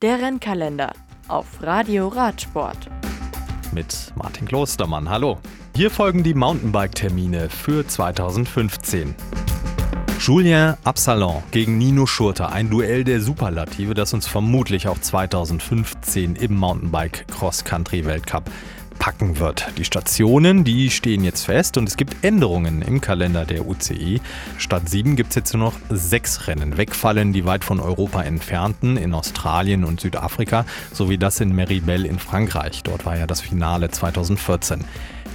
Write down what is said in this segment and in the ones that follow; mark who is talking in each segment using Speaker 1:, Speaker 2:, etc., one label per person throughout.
Speaker 1: Der Rennkalender auf Radio Radsport.
Speaker 2: Mit Martin Klostermann. Hallo. Hier folgen die Mountainbike-Termine für 2015. Julien Absalon gegen Nino Schurter, ein Duell der Superlative, das uns vermutlich auch 2015 im Mountainbike Cross-Country Weltcup packen wird. Die Stationen, die stehen jetzt fest und es gibt Änderungen im Kalender der UCI. Statt sieben gibt es jetzt nur noch sechs Rennen. Wegfallen die weit von Europa entfernten in Australien und Südafrika sowie das in Meribel in Frankreich. Dort war ja das Finale 2014.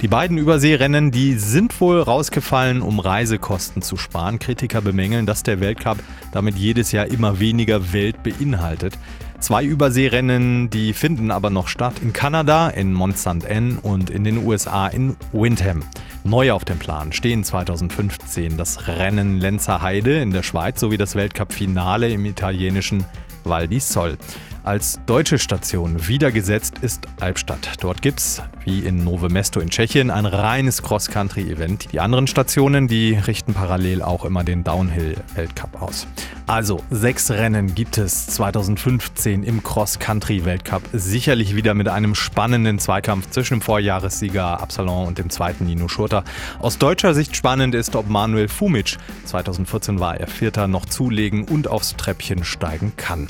Speaker 2: Die beiden Überseerennen, die sind wohl rausgefallen, um Reisekosten zu sparen. Kritiker bemängeln, dass der Weltcup damit jedes Jahr immer weniger Welt beinhaltet. Zwei Überseerennen, die finden aber noch statt in Kanada, in Mont Saint Anne und in den USA in Windham. Neu auf dem Plan stehen 2015 das Rennen Lenzer Heide in der Schweiz sowie das Weltcup-Finale im italienischen Val di Sol. Als deutsche Station wiedergesetzt ist Albstadt. Dort gibt es, wie in Nove Mesto in Tschechien, ein reines Cross-Country-Event. Die anderen Stationen, die richten parallel auch immer den Downhill-Weltcup aus. Also, sechs Rennen gibt es 2015 im Cross-Country-Weltcup. Sicherlich wieder mit einem spannenden Zweikampf zwischen dem Vorjahressieger Absalon und dem zweiten Nino Schurter. Aus deutscher Sicht spannend ist, ob Manuel Fumic, 2014 war er Vierter, noch zulegen und aufs Treppchen steigen kann.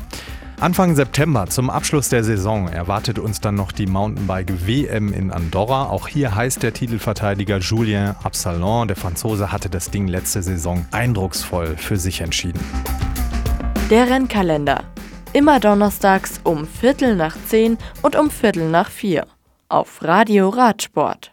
Speaker 2: Anfang September zum Abschluss der Saison erwartet uns dann noch die Mountainbike WM in Andorra. Auch hier heißt der Titelverteidiger Julien Absalon. Der Franzose hatte das Ding letzte Saison eindrucksvoll für sich entschieden.
Speaker 1: Der Rennkalender. Immer donnerstags um Viertel nach zehn und um Viertel nach vier. Auf Radio Radsport.